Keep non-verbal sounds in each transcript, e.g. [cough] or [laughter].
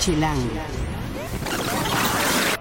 Chilango.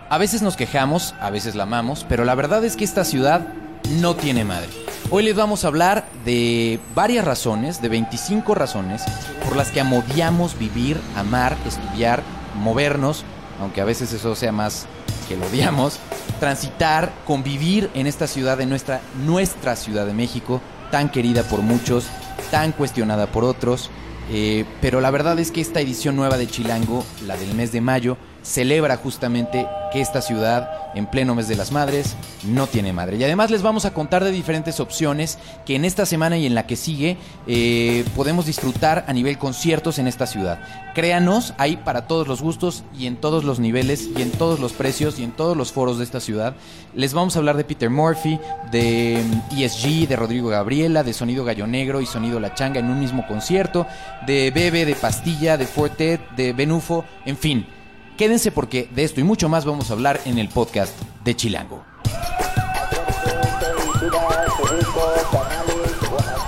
A veces nos quejamos, a veces la amamos, pero la verdad es que esta ciudad no tiene madre. Hoy les vamos a hablar de varias razones, de 25 razones, por las que amodiamos vivir, amar, estudiar, movernos, aunque a veces eso sea más que lo odiamos, transitar, convivir en esta ciudad, en nuestra, nuestra Ciudad de México, tan querida por muchos, tan cuestionada por otros. Eh, pero la verdad es que esta edición nueva de Chilango, la del mes de mayo, celebra justamente que esta ciudad, en pleno mes de las madres, no tiene madre. Y además les vamos a contar de diferentes opciones que en esta semana y en la que sigue eh, podemos disfrutar a nivel conciertos en esta ciudad. Créanos, hay para todos los gustos y en todos los niveles y en todos los precios y en todos los foros de esta ciudad. Les vamos a hablar de Peter Murphy, de mm, ESG, de Rodrigo Gabriela, de Sonido Gallo Negro y Sonido La Changa en un mismo concierto, de Bebe, de Pastilla, de Fortet, de Benufo, en fin. Quédense porque de esto y mucho más vamos a hablar en el podcast de Chilango.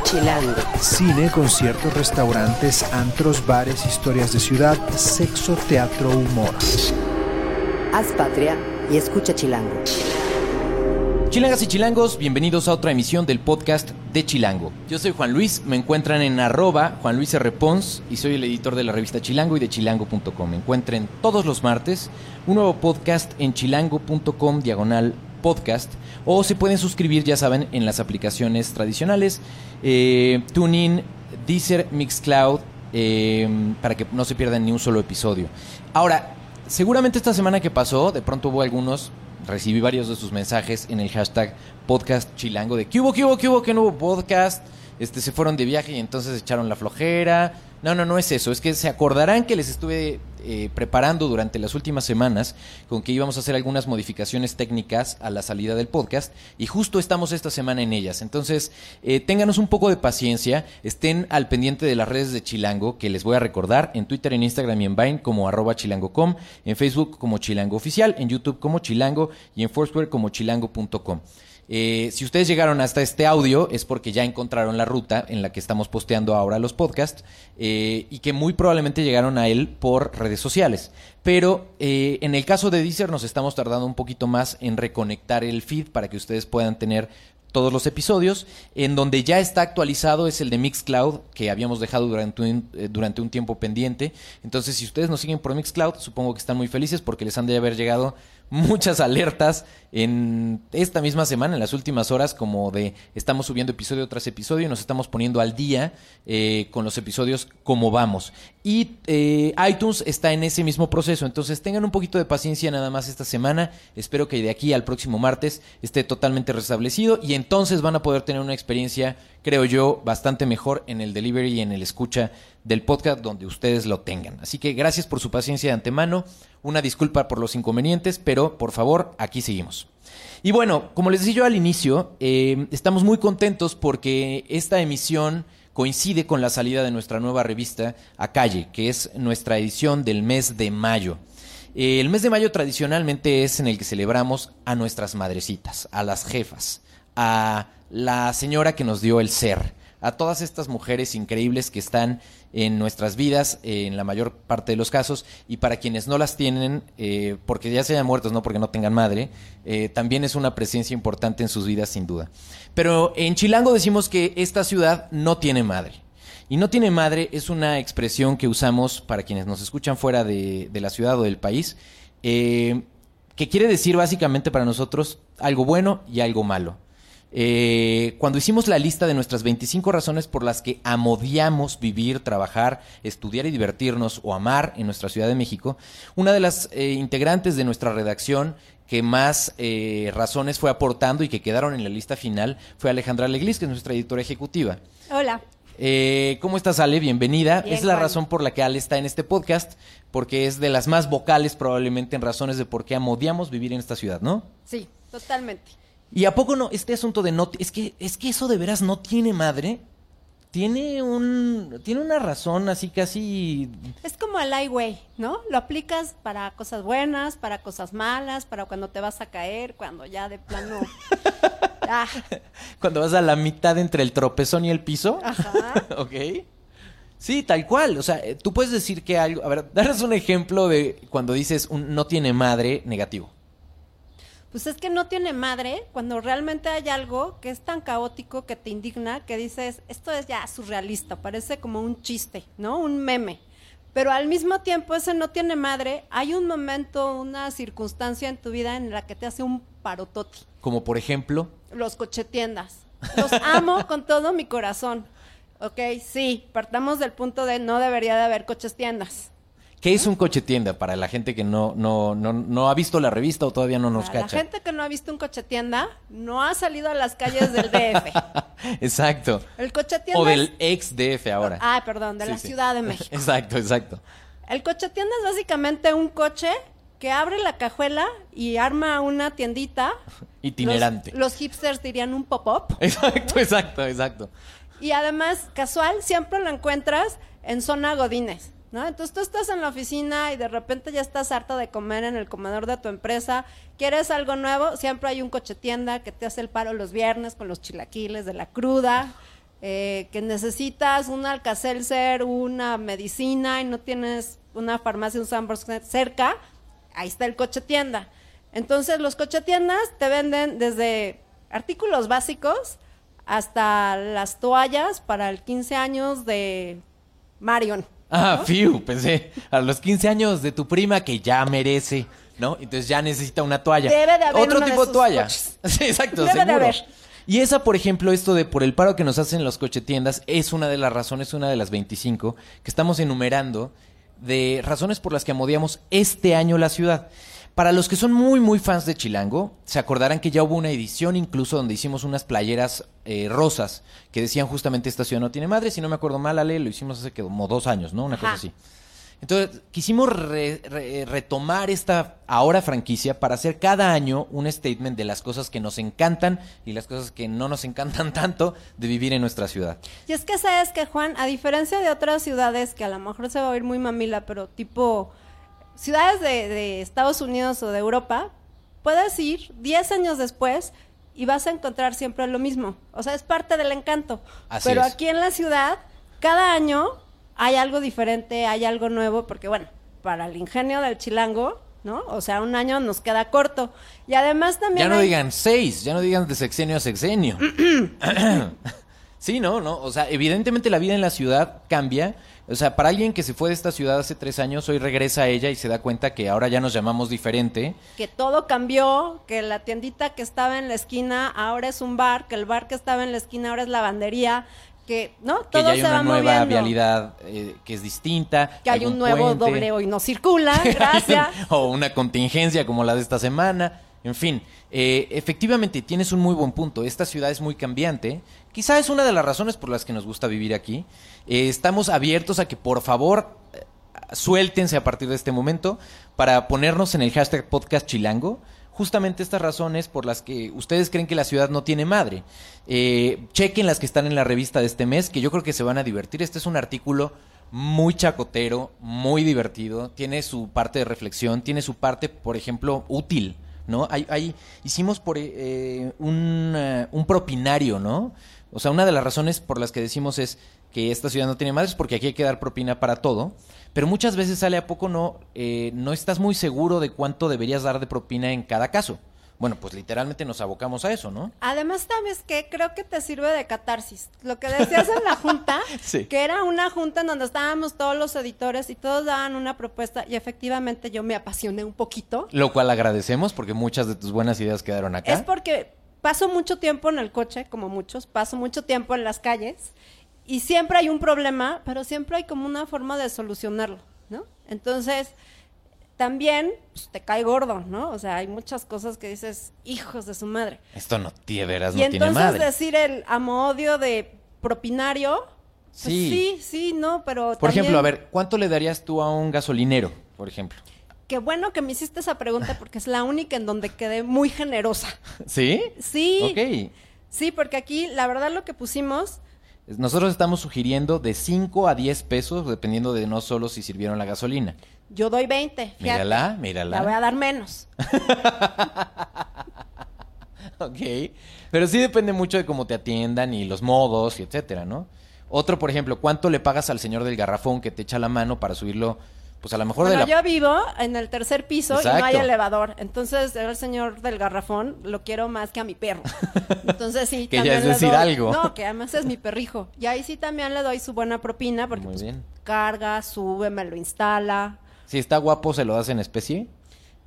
Chilango. Cine, conciertos, restaurantes, antros, bares, historias de ciudad, sexo, teatro, humor. Haz patria y escucha Chilango. Chilangas y chilangos, bienvenidos a otra emisión del podcast de Chilango. Yo soy Juan Luis, me encuentran en arroba Juan Luis R. Pons y soy el editor de la revista Chilango y de chilango.com. Me encuentren todos los martes un nuevo podcast en chilango.com diagonal podcast o se pueden suscribir, ya saben, en las aplicaciones tradicionales eh, TuneIn, Deezer, Mixcloud, eh, para que no se pierdan ni un solo episodio. Ahora, seguramente esta semana que pasó, de pronto hubo algunos recibí varios de sus mensajes en el hashtag podcast chilango de que hubo, que hubo, que hubo, que no hubo podcast. Este, se fueron de viaje y entonces echaron la flojera. No, no, no es eso. Es que se acordarán que les estuve eh, preparando durante las últimas semanas con que íbamos a hacer algunas modificaciones técnicas a la salida del podcast y justo estamos esta semana en ellas. Entonces, eh, ténganos un poco de paciencia, estén al pendiente de las redes de Chilango, que les voy a recordar, en Twitter, en Instagram y en Vine como arroba chilango.com, en Facebook como Chilango Oficial, en YouTube como Chilango y en Foursquare como chilango.com. Eh, si ustedes llegaron hasta este audio es porque ya encontraron la ruta en la que estamos posteando ahora los podcasts eh, y que muy probablemente llegaron a él por redes sociales. Pero eh, en el caso de Deezer nos estamos tardando un poquito más en reconectar el feed para que ustedes puedan tener todos los episodios. En donde ya está actualizado es el de Mixcloud, que habíamos dejado durante un, eh, durante un tiempo pendiente. Entonces, si ustedes nos siguen por Mixcloud, supongo que están muy felices porque les han de haber llegado muchas alertas en esta misma semana, en las últimas horas, como de estamos subiendo episodio tras episodio y nos estamos poniendo al día eh, con los episodios como vamos. Y eh, iTunes está en ese mismo proceso, entonces tengan un poquito de paciencia nada más esta semana. Espero que de aquí al próximo martes esté totalmente restablecido y entonces van a poder tener una experiencia, creo yo, bastante mejor en el delivery y en el escucha del podcast donde ustedes lo tengan. Así que gracias por su paciencia de antemano. Una disculpa por los inconvenientes, pero por favor, aquí seguimos. Y bueno, como les decía yo al inicio, eh, estamos muy contentos porque esta emisión coincide con la salida de nuestra nueva revista A Calle, que es nuestra edición del mes de mayo. Eh, el mes de mayo tradicionalmente es en el que celebramos a nuestras madrecitas, a las jefas, a la señora que nos dio el ser, a todas estas mujeres increíbles que están en nuestras vidas, eh, en la mayor parte de los casos, y para quienes no las tienen, eh, porque ya se hayan muertos, no porque no tengan madre, eh, también es una presencia importante en sus vidas, sin duda. Pero en Chilango decimos que esta ciudad no tiene madre. Y no tiene madre es una expresión que usamos para quienes nos escuchan fuera de, de la ciudad o del país, que quiere decir básicamente para nosotros algo bueno y algo malo. Eh, cuando hicimos la lista de nuestras 25 razones por las que amodiamos vivir, trabajar, estudiar y divertirnos o amar en nuestra Ciudad de México, una de las eh, integrantes de nuestra redacción que más eh, razones fue aportando y que quedaron en la lista final fue Alejandra Leglis, que es nuestra editora ejecutiva. Hola. Eh, ¿Cómo estás, Ale? Bienvenida. Bien, es la Juan. razón por la que Ale está en este podcast, porque es de las más vocales probablemente en razones de por qué amodiamos vivir en esta ciudad, ¿no? Sí, totalmente. ¿Y a poco no? Este asunto de no... Es que, es que eso de veras no tiene madre. Tiene un... Tiene una razón así casi... Es como el highway, ¿no? Lo aplicas para cosas buenas, para cosas malas, para cuando te vas a caer, cuando ya de plano. [laughs] ah, Cuando vas a la mitad entre el tropezón y el piso. ajá. [laughs] ok. Sí, tal cual. O sea, eh, tú puedes decir que algo. A ver, danos un ejemplo de cuando dices un no tiene madre negativo. Pues es que no tiene madre cuando realmente hay algo que es tan caótico que te indigna que dices, esto es ya surrealista, parece como un chiste, ¿no? Un meme. Pero al mismo tiempo ese no tiene madre, hay un momento, una circunstancia en tu vida en la que te hace un parototi. Como por ejemplo. Los cochetiendas. Los amo [laughs] con todo mi corazón. Ok, sí, partamos del punto de no debería de haber coches tiendas. ¿Qué es un coche tienda para la gente que no, no, no, no ha visto la revista o todavía no nos Para cacha? La gente que no ha visto un coche tienda no ha salido a las calles del DF. [laughs] Exacto. El coche tienda O del ex DF ahora. Ah, perdón, de Sí, la sí. Ciudad de [laughs] México. Exacto, exacto. El coche tienda es básicamente un coche que abre la cajuela y arma una tiendita. [laughs] Itinerante. Los, los hipsters dirían un pop-up. Exacto, exacto, exacto. Y además, casual, siempre lo encuentras en zona Godines, ¿no? Entonces tú estás en la oficina y de repente ya estás harta de comer en el comedor de tu empresa, quieres algo nuevo, siempre hay un coche tienda que te hace el paro los viernes con los chilaquiles de la cruda, eh, que necesitas un alcacelser, una medicina y no tienes una farmacia, un Sanborns cerca, ahí está el coche tienda. Entonces los coche tiendas te venden desde artículos básicos hasta las toallas para el 15 años de Marion. Ah, fiu, pensé. A los 15 años de tu prima que ya merece, ¿no? Entonces ya necesita una toalla. Debe de haber Otro uno tipo de toalla. coches. [laughs] Sí, exacto, Debe de seguro. haber. Y esa, por ejemplo, esto de por el paro que nos hacen los cochetiendas es una de las razones, una de las 25 que estamos enumerando de razones por las que amodiamos este año la ciudad. Para los que son muy, muy fans de Chilango, se acordarán que ya hubo una edición incluso donde hicimos unas playeras eh, rosas que decían justamente esta ciudad no tiene madre. Si no me acuerdo mal, Ale, lo hicimos hace que como dos años, ¿no? Una cosa así. Entonces, quisimos re- re- retomar esta ahora franquicia para hacer cada año un statement de las cosas que nos encantan y las cosas que no nos encantan [laughs] tanto de vivir en nuestra ciudad. Y es que sabes que Juan, a diferencia de otras ciudades que a lo mejor se va a oír muy mamila, pero tipo ciudades de, de Estados Unidos o de Europa, puedes ir 10 años después y vas a encontrar siempre lo mismo. O sea, es parte del encanto. Así pero es. aquí en la ciudad, cada año hay algo diferente, hay algo nuevo, porque bueno, para el ingenio del chilango, ¿no? O sea, un año nos queda corto. Y además también... Ya no hay- digan seis, ya no digan de sexenio a sexenio. [clears throat] [clears throat] sí, no, no. O sea, evidentemente la vida en la ciudad cambia. O sea, para alguien que se fue de esta ciudad hace tres años, hoy regresa a ella y se da cuenta que ahora ya nos llamamos diferente. que todo cambió, que la tiendita que estaba en la esquina ahora es un bar, que el bar que estaba en la esquina ahora es lavandería, que no Que todo ya hay se una va nueva moviendo. vialidad eh, que es distinta. que hay un nuevo puente. doble hoy no circula, [laughs] gracias. o una contingencia como la de esta semana. En fin, eh, efectivamente tienes un muy buen punto. Esta ciudad es muy cambiante. Quizá es una de las razones por las que nos gusta vivir aquí. Eh, estamos abiertos a que por favor eh, suéltense a partir de este momento para ponernos en el hashtag podcast chilango. Justamente estas razones por las que ustedes creen que la ciudad no tiene madre. Eh, chequen las que están en la revista de este mes, que yo creo que se van a divertir. Este es un artículo muy chacotero, muy divertido, tiene su parte de reflexión, tiene su parte, por ejemplo, útil, ¿no? Hay, hay- hicimos por eh, un, eh, un propinario, ¿no? O sea, una de las razones por las que decimos es que esta ciudad no tiene madres porque aquí hay que dar propina para todo, pero muchas veces sale a poco no, eh, no estás muy seguro de cuánto deberías dar de propina en cada caso. Bueno, pues literalmente nos abocamos a eso, ¿no? Además, ¿sabes qué? Creo que te sirve de catarsis. Lo que decías en la junta, [laughs] Sí. que era una junta en donde estábamos todos los editores y todos daban una propuesta y efectivamente yo me apasioné un poquito. Lo cual agradecemos porque muchas de tus buenas ideas quedaron acá. Es porque paso mucho tiempo en el coche, como muchos, paso mucho tiempo en las calles y siempre hay un problema, pero siempre hay como una forma de solucionarlo, ¿no? Entonces, también pues, te cae gordo, ¿no? O sea, hay muchas cosas que dices, hijos de su madre. Esto no tiene veras, y no tiene entonces madre. decir el amo-odio de propinario, pues Sí. sí, sí, no, pero Por ejemplo, a ver, ¿cuánto le darías tú a un gasolinero, por ejemplo? Qué bueno que me hiciste esa pregunta porque es la única en donde quedé muy generosa. ¿Sí? Sí. Ok. Sí, porque aquí la verdad lo que pusimos Nosotros estamos sugiriendo de 5 a 10 pesos, dependiendo de no solo si sirvieron la gasolina. Yo doy 20. fíjate. Mírala, mírala. La voy a dar menos. [laughs] Ok. Pero sí depende mucho de cómo te atiendan y los modos y etcétera, ¿no? Otro, por ejemplo, ¿cuánto le pagas al señor del garrafón que te echa la mano para subirlo? Pues a lo mejor Bueno, de la... yo vivo en el tercer piso y no hay elevador. Entonces, el señor del garrafón lo quiero más que a mi perro. [laughs] Entonces, sí, Que ya también es le decir doy- algo. No, que además es mi perrijo. Y ahí sí también le doy su buena propina porque Muy pues, bien. carga, sube, me lo instala. Si está guapo, ¿se lo das en especie?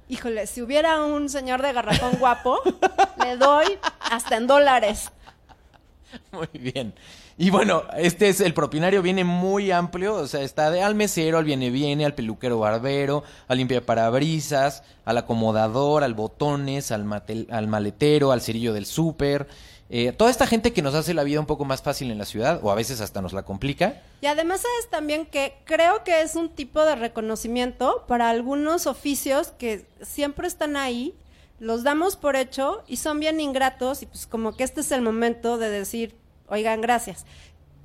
Híjole, si hubiera un señor de garrafón guapo, le doy hasta en dólares. [laughs] Muy bien. Y bueno, este es el propinario, viene muy amplio, o sea, está de al mesero, al viene viene, al peluquero barbero, al limpia parabrisas, al acomodador, al botones, al, al maletero, al cerillo del súper. Eh, toda esta gente que nos hace la vida un poco más fácil en la ciudad, o a veces hasta nos la complica. Y además sabes también que creo que es un tipo de reconocimiento para algunos oficios que siempre están ahí, los damos por hecho y son bien ingratos y pues como que este es el momento de decir, oigan, gracias.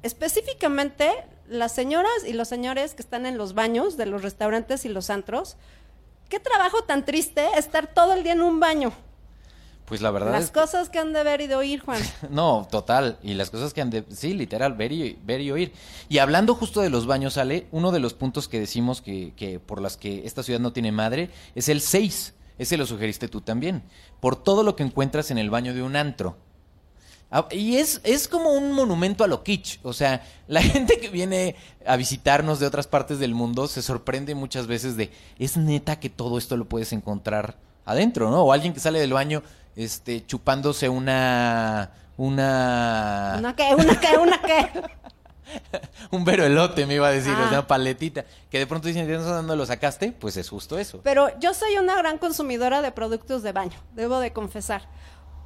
Específicamente las señoras y los señores que están en los baños de los restaurantes y los antros, qué trabajo tan triste estar todo el día en un baño. Pues la verdad Las es que- cosas que han de ver y de oír, Juan. [laughs] No, total. Y las cosas que han de... Sí, literal, ver y, ver y oír. Y hablando justo de los baños, Ale, uno de los puntos que decimos que, que por las que esta ciudad no tiene madre es el 6. Ese lo sugeriste tú también. Por todo lo que encuentras en el baño de un antro. Ah, Y es, es como un monumento a lo kitsch. O sea, [laughs] la gente que viene a visitarnos de otras partes del mundo se sorprende muchas veces de, es neta que todo esto lo puedes encontrar adentro, ¿no? O alguien que sale del baño este, chupándose una... Una... ¿Una qué? ¿Una qué? ¿Una qué? [laughs] Un veroelote, me iba a decir, Ah. una paletita. Que de pronto dicen, ¿de dónde lo sacaste? Pues es justo eso. Pero yo soy una gran consumidora de productos de baño, debo de confesar.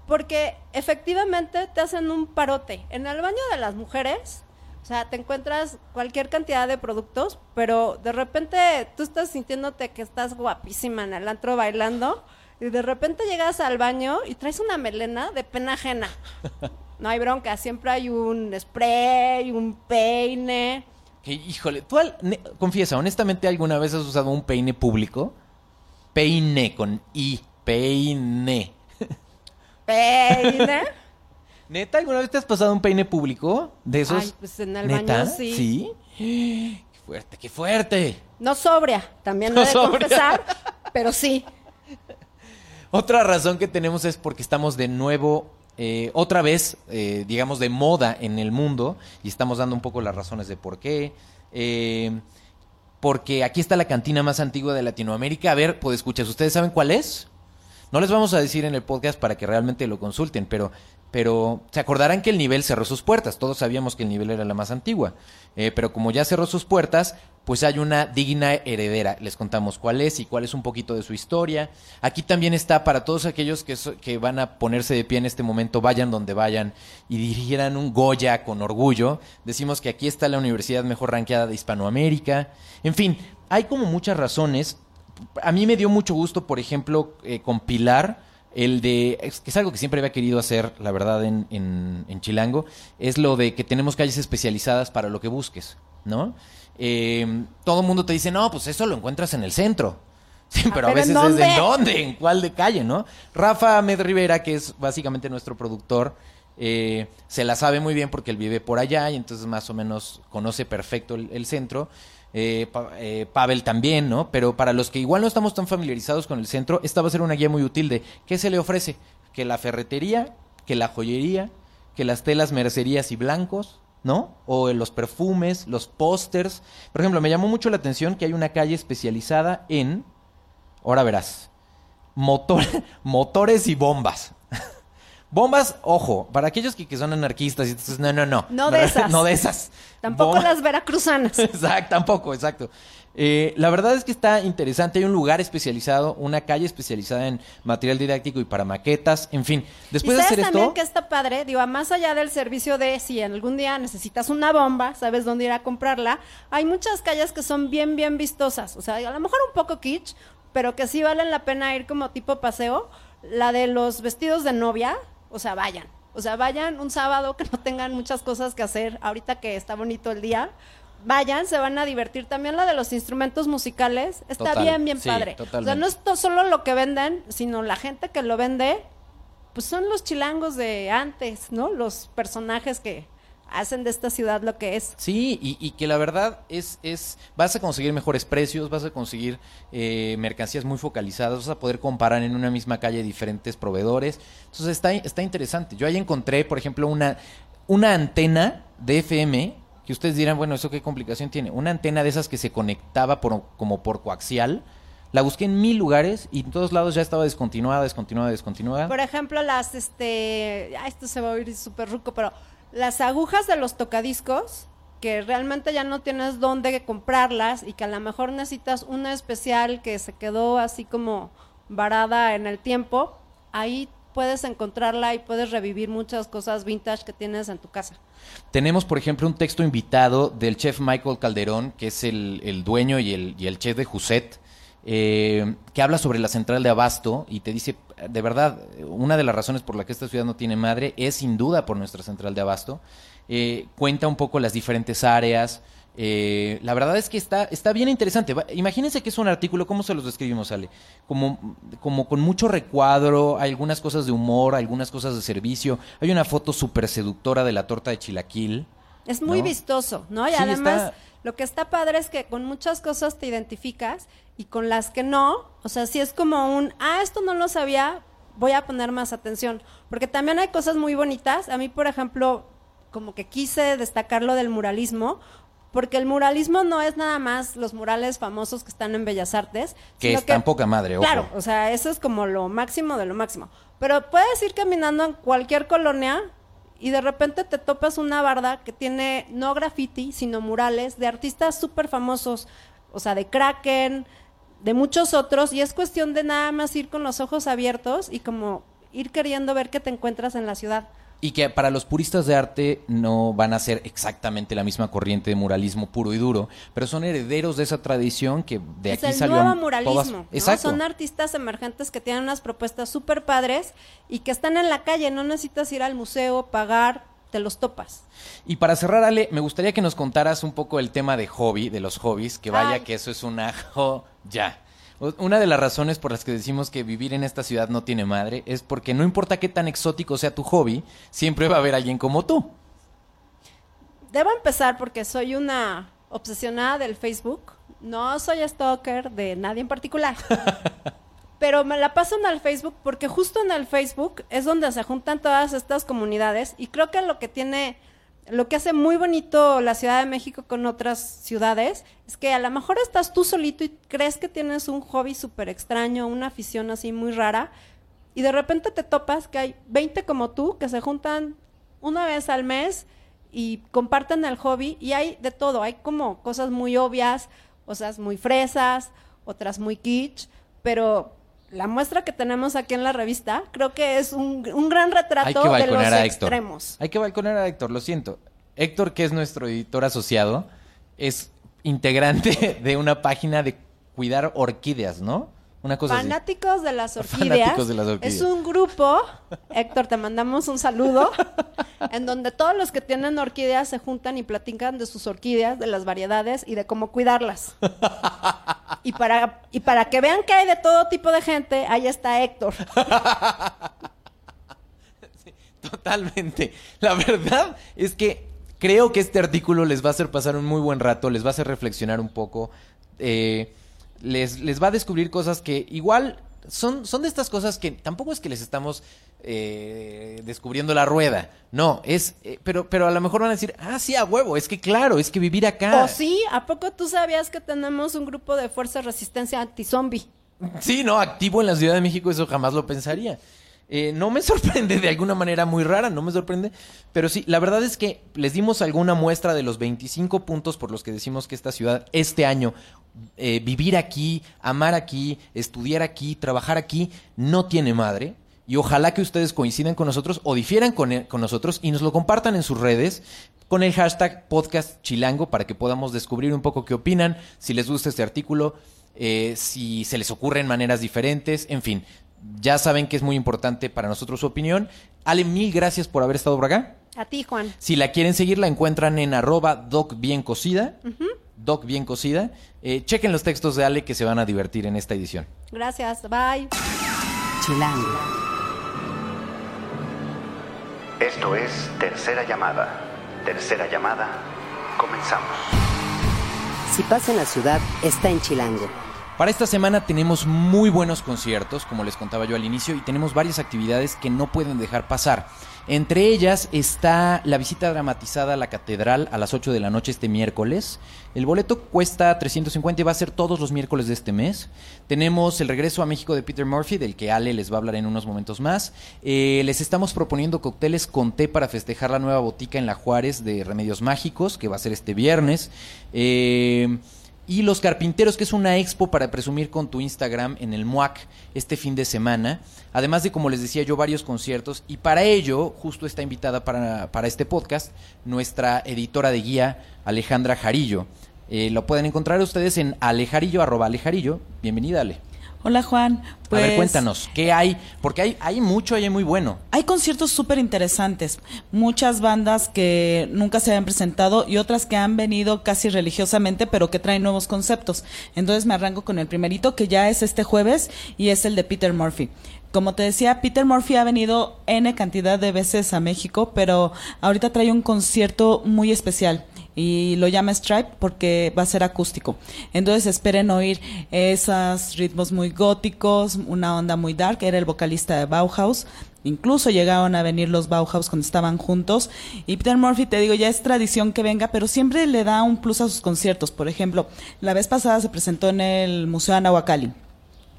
Porque efectivamente te hacen un parote. En el baño de las mujeres, o sea, te encuentras cualquier cantidad de productos, pero de repente tú estás sintiéndote que estás guapísima en el antro bailando y de repente llegas al baño y traes una melena de pena ajena. [laughs] No hay bronca, siempre hay un spray, un peine. Que, híjole, tú, al- ne- confiesa, honestamente, ¿alguna vez has usado un peine público? Peine con I, peine. Peine. [laughs] ¿Neta? ¿Alguna vez te has pasado un peine público? ¿De esos? Ay, pues en el ¿Neta? baño sí. ¿Sí? ¡Qué fuerte, qué fuerte! No sobria, también No he de sobria. confesar, pero sí. Otra razón que tenemos es porque estamos de nuevo, eh, otra vez, eh, digamos, de moda en el mundo y estamos dando un poco las razones de por qué. Eh, porque aquí está la cantina más antigua de Latinoamérica. A ver, pues escuchas, ¿ustedes saben cuál es? No les vamos a decir en el podcast para que realmente lo consulten, pero, pero se acordarán que el nivel cerró sus puertas. Todos sabíamos que el nivel era la más antigua. Eh, pero como ya cerró sus puertas, pues hay una digna heredera. Les contamos cuál es y cuál es un poquito de su historia. Aquí también está para todos aquellos que, so- que van a ponerse de pie en este momento, vayan donde vayan y dirigieran un Goya con orgullo. Decimos que aquí está la universidad mejor rankeada de Hispanoamérica. En fin, hay como muchas razones a mí me dio mucho gusto, por ejemplo, eh, compilar el de, es, que es algo que siempre había querido hacer, la verdad, en, en, en Chilango, es lo de que tenemos calles especializadas para lo que busques, ¿no? Eh, todo el mundo te dice, no, pues eso lo encuentras en el centro. [laughs] Sí, pero a ¿pero en veces es dónde? en dónde, en cuál de calle, ¿no? Rafa Med Rivera, que es básicamente nuestro productor, eh, se la sabe muy bien porque él vive por allá y entonces más o menos conoce perfecto el, el centro. Eh, eh, Pavel también, ¿no? Pero para los que igual no estamos tan familiarizados con el centro, esta va a ser una guía muy útil de qué se le ofrece. Que la ferretería, que la joyería, que las telas mercerías y blancos, ¿no? O los perfumes, los pósters. Por ejemplo, me llamó mucho la atención que hay una calle especializada en, ahora verás, motor- [laughs] motores y bombas. Bombas, ojo, para aquellos que, que son anarquistas y entonces, no, no, no. No de esas. No de esas. Tampoco Bomba- las veracruzanas. [laughs] Exacto, tampoco, exacto. Eh, la verdad es que está interesante. Hay un lugar especializado, una calle especializada en material didáctico y para maquetas. En fin, después y de hacer también esto. que está padre, digo, más allá del servicio de si en algún día necesitas una bomba, sabes dónde ir a comprarla, hay muchas calles que son bien, bien vistosas. O sea, a lo mejor un poco kitsch, pero que sí valen la pena ir como tipo paseo. La de los vestidos de novia, o sea, vayan. O sea, vayan un sábado que no tengan muchas cosas que hacer, ahorita que está bonito el día. Vayan, se van a divertir. También la de los instrumentos musicales está Total, bien, bien sí, padre. O sea, no es solo lo que venden, sino la gente que lo vende, pues son los chilangos de antes, ¿no? Los personajes que hacen de esta ciudad lo que es. Sí, y, y que la verdad es, es, vas a conseguir mejores precios, vas a conseguir eh, mercancías muy focalizadas, vas a poder comparar en una misma calle diferentes proveedores. Entonces está, está interesante. Yo ahí encontré, por ejemplo, una, una antena de FM, que ustedes dirán, bueno, ¿eso qué complicación tiene? Una antena de esas que se conectaba por, como por coaxial. La busqué en mil lugares y en todos lados ya estaba descontinuada, descontinuada, descontinuada. Por ejemplo, las, este, esto se va a oír súper ruco, pero las agujas de los tocadiscos, que realmente ya no tienes dónde comprarlas y que a lo mejor necesitas una especial que se quedó así como varada en el tiempo, ahí puedes encontrarla y puedes revivir muchas cosas vintage que tienes en tu casa. Tenemos, por ejemplo, un texto invitado del chef Michael Calderón, que es el, el dueño y el, y el chef de Juset, eh, que habla sobre la central de Abasto y te dice, de verdad, una de las razones por la que esta ciudad no tiene madre es sin duda por nuestra central de Abasto. Eh, cuenta un poco las diferentes áreas. Eh, la verdad es que está, está bien interesante. Va- Imagínense que es un artículo, ¿cómo se los describimos, Ale? Como, como con mucho recuadro, hay algunas cosas de humor, algunas cosas de servicio. Hay una foto súper seductora de la torta de chilaquil. Es muy ¿No? vistoso, ¿no? Y Sí, además, está- lo que está padre es que con muchas cosas te identificas y con las que no, o sea, si es como un, ah, esto no lo sabía, voy a poner más atención. Porque también hay cosas muy bonitas. A mí, por ejemplo, como que quise destacar lo del muralismo, porque el muralismo no es nada más los murales famosos que están en Bellas Artes. Que sino están poca madre, ojo. Claro, o sea, eso es como lo máximo de lo máximo. Pero puedes ir caminando en cualquier colonia y de repente te topas una barda que tiene no graffiti, sino murales de artistas súper famosos, o sea, de Kraken, de muchos otros, y es cuestión de nada más ir con los ojos abiertos y como ir queriendo ver qué te encuentras en la ciudad. Y que para los puristas de arte no van a ser exactamente la misma corriente de muralismo puro y duro, pero son herederos de esa tradición que de es aquí el salió. nuevo muralismo. todas- ¿no? Exacto. Son artistas emergentes que tienen unas propuestas súper padres y que están en la calle. No necesitas ir al museo, pagar, te los topas. Y para cerrar, Ale, me gustaría que nos contaras un poco el tema de hobby, de los hobbies, que vaya Ay. que eso es una [laughs] joya. Una de las razones por las que decimos que vivir en esta ciudad no tiene madre es porque no importa qué tan exótico sea tu hobby, siempre va a haber alguien como tú. Debo empezar porque soy una obsesionada del Facebook. No soy stalker de nadie en particular. [laughs] Pero me la paso en el Facebook porque justo en el Facebook es donde se juntan todas estas comunidades y creo que lo que tiene, lo que hace muy bonito la Ciudad de México con otras ciudades es que a lo mejor estás tú solito y crees que tienes un hobby súper extraño, una afición así muy rara y de repente te topas que hay 20 como tú que se juntan una vez al mes y comparten el hobby y hay de todo, hay como cosas muy obvias, cosas muy fresas, otras muy kitsch, pero la muestra que tenemos aquí en la revista creo que es un, un gran retrato de los a extremos. Hay que balconear a Héctor, lo siento. Héctor, que es nuestro editor asociado, es integrante [laughs] de una página de cuidar orquídeas, ¿no? Una cosa así. Fanáticos de las orquídeas. [laughs] Fanáticos de las orquídeas. Es un grupo, Héctor, te mandamos un saludo, [laughs] en donde todos los que tienen orquídeas se juntan y platican de sus orquídeas, de las variedades y de cómo cuidarlas. [laughs] Y para, y para que vean que hay de todo tipo de gente, ahí está Héctor. Totalmente. La verdad es que creo que este artículo les va a hacer pasar un muy buen rato, les va a hacer reflexionar un poco, eh, les, les va a descubrir cosas que igual son, son de estas cosas que tampoco es que les estamos eh, descubriendo la rueda, no, es, eh, pero, pero a lo mejor van a decir, ah, sí, a huevo, es que claro, es que vivir acá. ¿O sí? ¿A poco tú sabías que tenemos un grupo de fuerza resistencia anti-zombie? Sí, no, activo en la Ciudad de México, eso jamás lo pensaría. Eh, no me [laughs] sorprende de alguna manera muy rara, no me sorprende, pero sí, la verdad es que les dimos alguna muestra de los 25 puntos por los que decimos que esta ciudad este año, eh, vivir aquí, amar aquí, estudiar aquí, trabajar aquí, no tiene madre. Y ojalá que ustedes coincidan con nosotros o difieran con, e- con nosotros y nos lo compartan en sus redes con el hashtag podcast chilango para que podamos descubrir un poco qué opinan, si les gusta este artículo, eh, si se les ocurren maneras diferentes, en fin. Ya saben que es muy importante para nosotros su opinión. Ale, mil gracias por haber estado por acá. A ti, Juan. Si la quieren seguir, la encuentran en arroba doc bien cocida. Doc bien cocida. Eh, chequen los textos de Ale que se van a divertir en esta edición. Gracias. Bye. Chilango. Esto es Tercera Llamada. Tercera llamada. Comenzamos. Si pasa en la ciudad, está en Chilango. Para esta semana tenemos muy buenos conciertos, como les contaba yo al inicio, y tenemos varias actividades que no pueden dejar pasar. Entre ellas está la visita dramatizada a la catedral a las 8 de la noche este miércoles. El boleto cuesta 350 y va a ser todos los miércoles de este mes. Tenemos el regreso a México de Peter Murphy, del que Ale les va a hablar en unos momentos más. Eh, les estamos proponiendo cócteles con té para festejar la nueva botica en La Juárez de Remedios Mágicos, que va a ser este viernes. Eh, y Los Carpinteros, que es una expo para presumir con tu Instagram en el MUAC este fin de semana. Además de, como les decía yo, varios conciertos. Y para ello, justo está invitada para, para este podcast nuestra editora de guía, Alejandra Jarillo. Eh, lo pueden encontrar ustedes en alejarillo, arroba alejarillo. Bienvenida, Ale. Hola Juan. Pues, a ver, Pues, cuéntanos, ¿qué hay? Porque hay, hay mucho, hay muy bueno. Hay conciertos súper interesantes, muchas bandas que nunca se habían presentado y otras que han venido casi religiosamente, pero que traen nuevos conceptos. Entonces me arranco con el primerito, que ya es este jueves, y es el de Peter Murphy. Como te decía, Peter Murphy ha venido N cantidad de veces a México, pero ahorita trae un concierto muy especial y lo llama Stripe porque va a ser acústico. Entonces esperen oír esos ritmos muy góticos, una onda muy dark, era el vocalista de Bauhaus. Incluso llegaron a venir los Bauhaus cuando estaban juntos. Y Peter Murphy, te digo, ya es tradición que venga, pero siempre le da un plus a sus conciertos. Por ejemplo, la vez pasada se presentó en el Museo Anahuacalli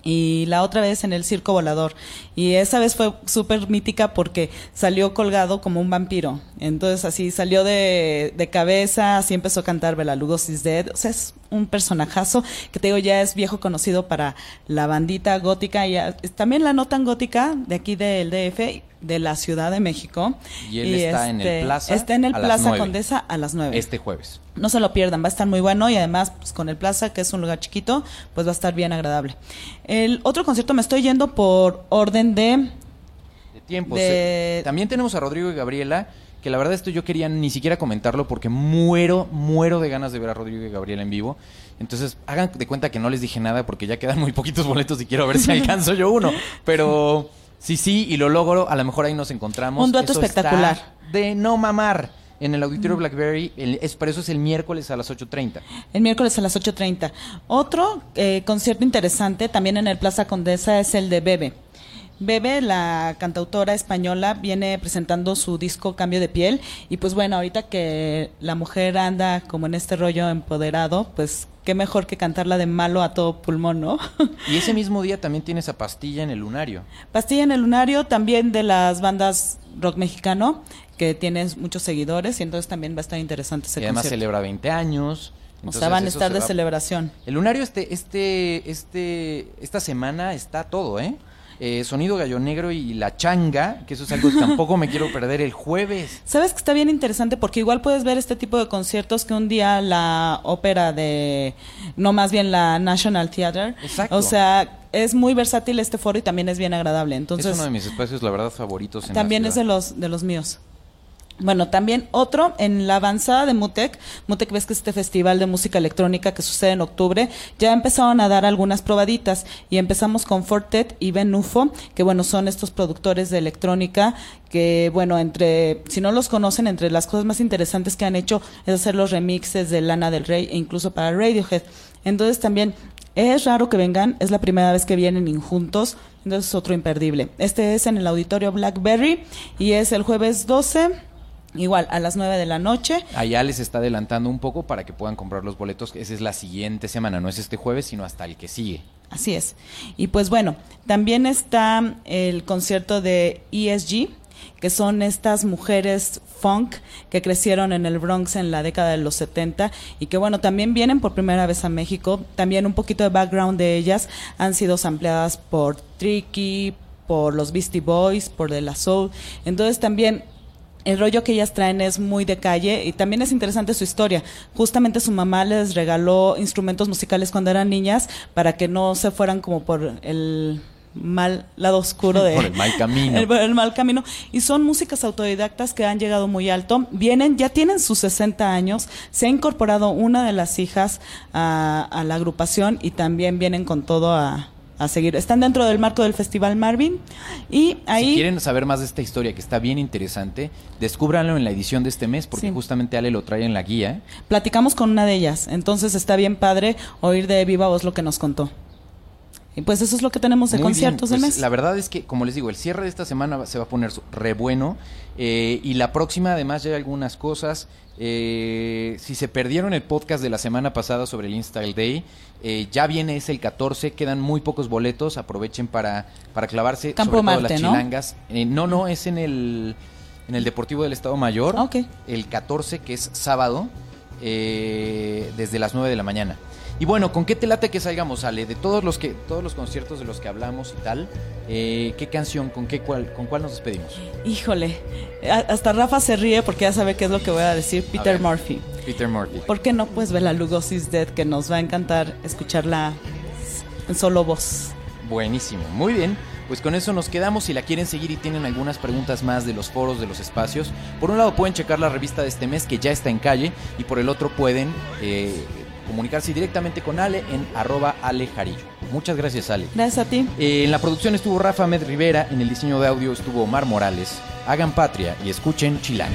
y la otra vez en el circo volador. Y esa vez fue súper mítica porque salió colgado como un vampiro. Entonces así salió de, de cabeza, así empezó a cantar Bela Lugosi's Dead. O sea, es un personajazo que te digo ya es viejo conocido para la bandita gótica y también la no tan gótica de aquí del DF de la Ciudad de México. Y él está en el Plaza Está en el Plaza. Condesa a las 9. Este jueves. No se lo pierdan, va a estar muy bueno y además pues, con el Plaza, que es un lugar chiquito, pues va a estar bien agradable. El otro concierto me estoy yendo por orden de... de tiempo. De- También tenemos a Rodrigo y Gabriela, que la verdad esto yo quería ni siquiera comentarlo porque muero, muero de ganas de ver a Rodrigo y Gabriela en vivo. Entonces, hagan de cuenta que no les dije nada porque ya quedan muy poquitos boletos y quiero ver si [laughs] alcanzo yo uno. Pero sí, sí, y lo logro, a lo mejor ahí nos encontramos. Un dueto Eso está espectacular. De no mamar. En el auditorio Blackberry, el- es, por eso es el miércoles a las 8.30. El miércoles a las 8.30. Otro eh, concierto interesante también en el Plaza Condesa es el de Bebe. Bebe, la cantautora española, viene presentando su disco Cambio de Piel y pues bueno, ahorita que la mujer anda como en este rollo empoderado, pues qué mejor que cantarla de malo a todo pulmón, ¿no? [laughs] Y ese mismo día también tiene esa pastilla en el lunario. Pastilla en el Lunario, también de las bandas rock mexicano, que tienes muchos seguidores, y entonces también va a estar interesante ese y además concierto. celebra 20 años. O Entonces, sea, van a estar de va- celebración. El lunario este, este, este, esta semana está todo, ¿eh? Eh, Sonido Gallo Negro y La Changa, que eso es algo que tampoco me quiero perder el jueves. [laughs] Sabes que está bien interesante porque igual puedes ver este tipo de conciertos que un día la ópera de, no más bien la National Theatre. Exacto. O sea, es muy versátil este foro y también es bien agradable. Entonces, es uno de mis espacios, la verdad, favoritos. En también la es de los, de los míos. Bueno, también otro en la avanzada de Mutec. Mutec ves que es este festival de música electrónica que sucede en octubre. Ya empezaron a dar algunas probaditas y empezamos con Fortet y Ben Ufo, que bueno, son estos productores de electrónica que bueno, entre, si no los conocen, entre las cosas más interesantes que han hecho es hacer los remixes de Lana del Rey e incluso para Radiohead. Entonces también es raro que vengan, es la primera vez que vienen juntos, entonces es otro imperdible. Este es en el auditorio Blackberry y es el jueves 12, igual a las 9 de la noche. Allá les está adelantando un poco para que puedan comprar los boletos. Esa es la siguiente semana, no es este jueves, sino hasta el que sigue. Así es. Y pues bueno, también está el concierto de ESG, que son estas mujeres funk que crecieron en el Bronx en la década de los 70 y que bueno, también vienen por primera vez a México. También un poquito de background de ellas han sido sampleadas por Tricky, por los Beastie Boys, por De La Soul. Entonces también el rollo que ellas traen es muy de calle y también es interesante su historia. Justamente su mamá les regaló instrumentos musicales cuando eran niñas para que no se fueran como por el mal lado oscuro de [laughs] Por el mal camino. el, [laughs] el mal camino y son músicas autodidactas que han llegado muy alto vienen ya tienen sus 60 años se ha incorporado una de las hijas a, a la agrupación y también vienen con todo a a seguir. Están dentro del marco del Festival Marvin y ahí... Si quieren saber más de esta historia que está bien interesante, descúbranlo en la edición de este mes porque Sí. justamente Ale lo trae en la guía. Platicamos con una de ellas, entonces está bien padre oír de viva voz lo que nos contó. Y pues eso es lo que tenemos de Muy bien, conciertos del pues, mes. La verdad es que, como les digo, el cierre de esta semana se va a poner re bueno. eh, y la próxima, además, ya hay algunas cosas. Eh, si se perdieron el podcast de la semana pasada sobre el InStyle Day, eh, ya viene ese el 14. Quedan muy pocos boletos. Aprovechen para, para clavarse. Campo sobre todo Marte, las ¿no? chilangas. Eh, no, no, es en el, en el Deportivo del Estado Mayor. Ah, ok. El 14, que es sábado, eh, desde las 9 de la mañana. Y bueno, ¿con qué te late que salgamos, Ale? De todos los que todos los conciertos de los que hablamos y tal, eh, ¿qué canción, con qué cuál, con cuál nos despedimos? Híjole, hasta Rafa se ríe porque ya sabe qué es lo que voy a decir, Peter ver. Murphy. Peter Murphy. ¿Por qué no? Pues Bela Lugosi's Dead, que nos va a encantar escucharla en solo voz. Buenísimo, muy bien. Pues con eso nos quedamos. Si la quieren seguir y tienen algunas preguntas más de los foros, de los espacios, por un lado pueden checar la revista de este mes que ya está en calle y por el otro pueden eh, comunicarse directamente con Ale en arroba Ale Jarillo. Muchas gracias, Ale. Gracias a ti. Eh, en la producción estuvo Rafa Med Rivera, en el diseño de audio estuvo Omar Morales. Hagan patria y escuchen Chilango.